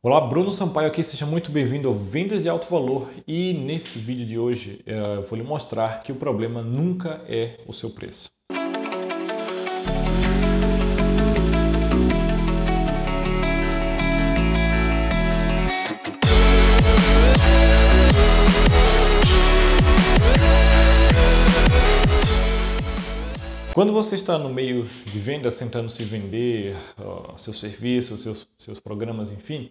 Olá, Bruno Sampaio aqui, seja muito bem-vindo ao Vendas de Alto Valor e nesse vídeo de hoje eh, eu vou lhe mostrar que o problema nunca é o seu preço. Quando você está no meio de vendas, tentando se vender, seus serviços, seus, seus programas, enfim,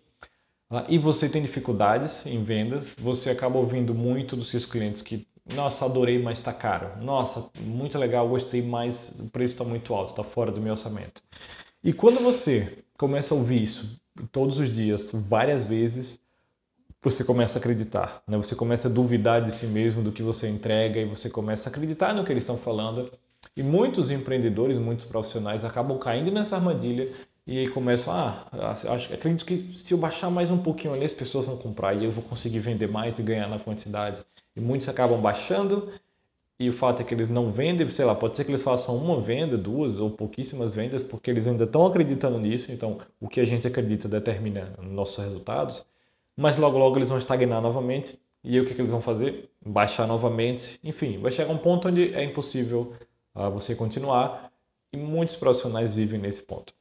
e você tem dificuldades em vendas, você acaba ouvindo muito dos seus clientes que, nossa, adorei, mas está caro. Nossa, muito legal, gostei, mas o preço está muito alto, está fora do meu orçamento. E quando você começa a ouvir isso todos os dias, várias vezes, você começa a acreditar, né? Você começa a duvidar de si mesmo, do que você entrega e você começa a acreditar no que eles estão falando. E muitos empreendedores, muitos profissionais acabam caindo nessa armadilha e começam, ah, acho, acredito que se eu baixar mais um pouquinho ali, as pessoas vão comprar e eu vou conseguir vender mais e ganhar na quantidade. E muitos acabam baixando e o fato é que eles não vendem, sei lá, pode ser que eles façam uma venda, duas ou pouquíssimas vendas, porque eles ainda estão acreditando nisso, então o que a gente acredita determina nossos resultados, mas logo logo eles vão estagnar novamente e aí o que, que eles vão fazer? Baixar novamente, enfim, vai chegar um ponto onde é impossível uh, você continuar e muitos profissionais vivem nesse ponto.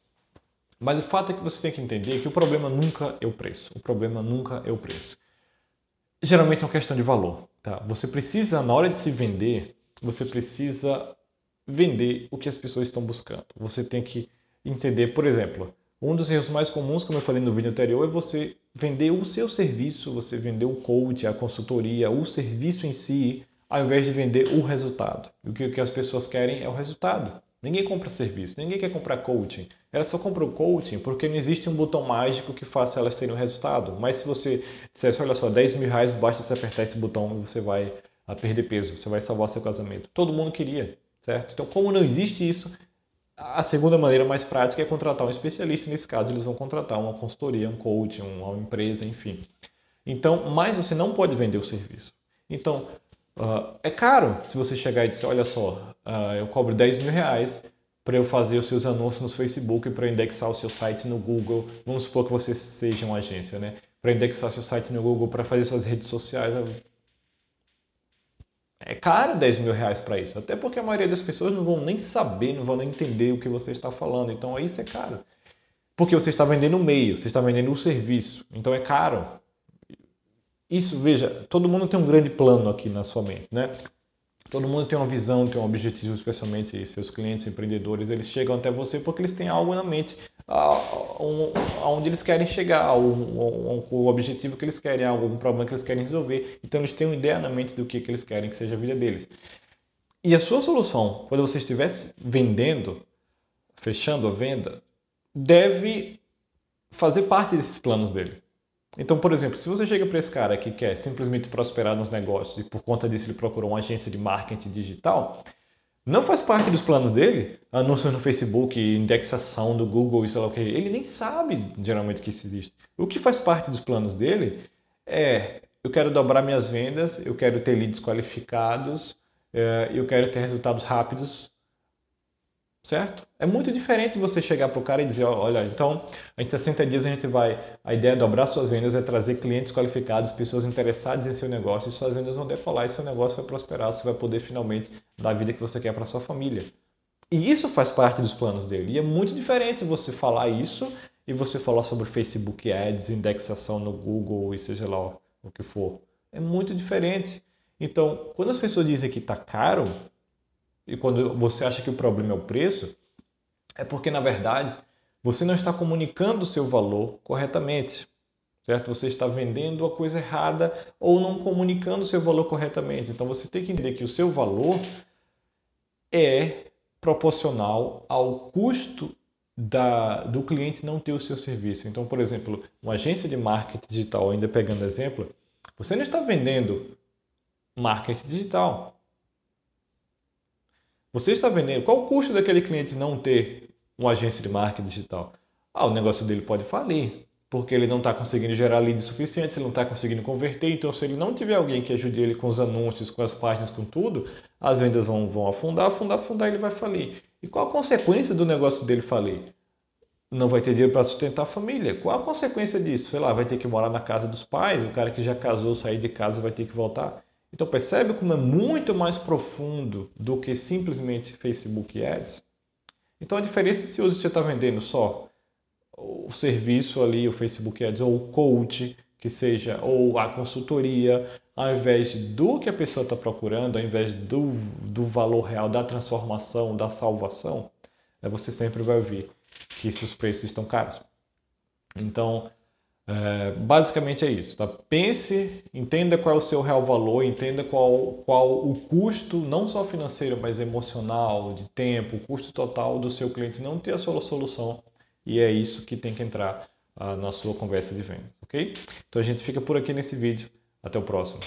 Mas o fato é que você tem que entender que o problema nunca é o preço. O problema nunca é o preço. Geralmente é uma questão de valor. Tá? Você precisa, na hora de se vender, você precisa vender o que as pessoas estão buscando. Você tem que entender, por exemplo, um dos erros mais comuns, como eu falei no vídeo anterior, é você vender o seu serviço, você vender o coach, a consultoria, o serviço em si, ao invés de vender o resultado. O que as pessoas querem é o resultado. Ninguém compra serviço, ninguém quer comprar coaching. Ela só compra o coaching porque não existe um botão mágico que faça elas terem um resultado. Mas se você dissesse, olha só, 10 mil reais, basta você apertar esse botão e você vai a perder peso, você vai salvar seu casamento. Todo mundo queria, certo? Então, como não existe isso, a segunda maneira mais prática é contratar um especialista. Nesse caso, eles vão contratar uma consultoria, um coaching, uma empresa, enfim. Então, mas você não pode vender o serviço. Então, Uh, é caro se você chegar e dizer, olha só, uh, eu cobro 10 mil reais para eu fazer os seus anúncios no Facebook, para indexar o seu site no Google. Vamos supor que você seja uma agência, né? Para indexar seu site no Google, para fazer suas redes sociais. É caro 10 mil reais para isso. Até porque a maioria das pessoas não vão nem saber, não vão nem entender o que você está falando. Então, isso é caro. Porque você está vendendo o meio, você está vendendo o serviço. Então, é caro. Isso, veja, todo mundo tem um grande plano aqui na sua mente, né? Todo mundo tem uma visão, tem um objetivo, especialmente seus clientes, empreendedores, eles chegam até você porque eles têm algo na mente, aonde eles querem chegar, o objetivo que eles querem, algum problema que eles querem resolver. Então eles têm uma ideia na mente do que, que eles querem que seja a vida deles. E a sua solução, quando você estiver vendendo, fechando a venda, deve fazer parte desses planos dele. Então, por exemplo, se você chega para esse cara que quer simplesmente prosperar nos negócios e por conta disso ele procurou uma agência de marketing digital, não faz parte dos planos dele anúncios no Facebook, indexação do Google e sei lá o que. Ele nem sabe geralmente que isso existe. O que faz parte dos planos dele é eu quero dobrar minhas vendas, eu quero ter leads qualificados, eh, eu quero ter resultados rápidos certo? É muito diferente você chegar para o cara e dizer, olha, então, em 60 dias a gente vai, a ideia é dobrar suas vendas, é trazer clientes qualificados, pessoas interessadas em seu negócio, e suas vendas vão decolar e seu negócio vai prosperar, você vai poder finalmente dar a vida que você quer para sua família. E isso faz parte dos planos dele. E é muito diferente você falar isso e você falar sobre Facebook Ads, indexação no Google e seja lá o que for. É muito diferente. Então, quando as pessoas dizem que está caro, e quando você acha que o problema é o preço, é porque na verdade você não está comunicando o seu valor corretamente. Certo? Você está vendendo a coisa errada ou não comunicando o seu valor corretamente. Então você tem que entender que o seu valor é proporcional ao custo da, do cliente não ter o seu serviço. Então, por exemplo, uma agência de marketing digital, ainda pegando exemplo, você não está vendendo marketing digital. Você está vendendo. Qual o custo daquele cliente não ter uma agência de marketing digital? Ah, o negócio dele pode falir, porque ele não está conseguindo gerar leads suficientes, ele não está conseguindo converter. Então, se ele não tiver alguém que ajude ele com os anúncios, com as páginas, com tudo, as vendas vão, vão afundar, afundar, afundar, ele vai falir. E qual a consequência do negócio dele falir? não vai ter dinheiro para sustentar a família. Qual a consequência disso? Sei lá, vai ter que morar na casa dos pais, o cara que já casou, sair de casa vai ter que voltar. Então percebe como é muito mais profundo do que simplesmente Facebook Ads? Então a diferença é se você está vendendo só o serviço ali, o Facebook Ads, ou o coach, que seja, ou a consultoria, ao invés do que a pessoa está procurando, ao invés do, do valor real da transformação, da salvação, é, você sempre vai ouvir que esses preços estão caros. Então, é, basicamente é isso. Tá? Pense, entenda qual é o seu real valor, entenda qual, qual o custo, não só financeiro, mas emocional, de tempo, o custo total do seu cliente não ter a sua solução. E é isso que tem que entrar ah, na sua conversa de venda, ok? Então a gente fica por aqui nesse vídeo. Até o próximo.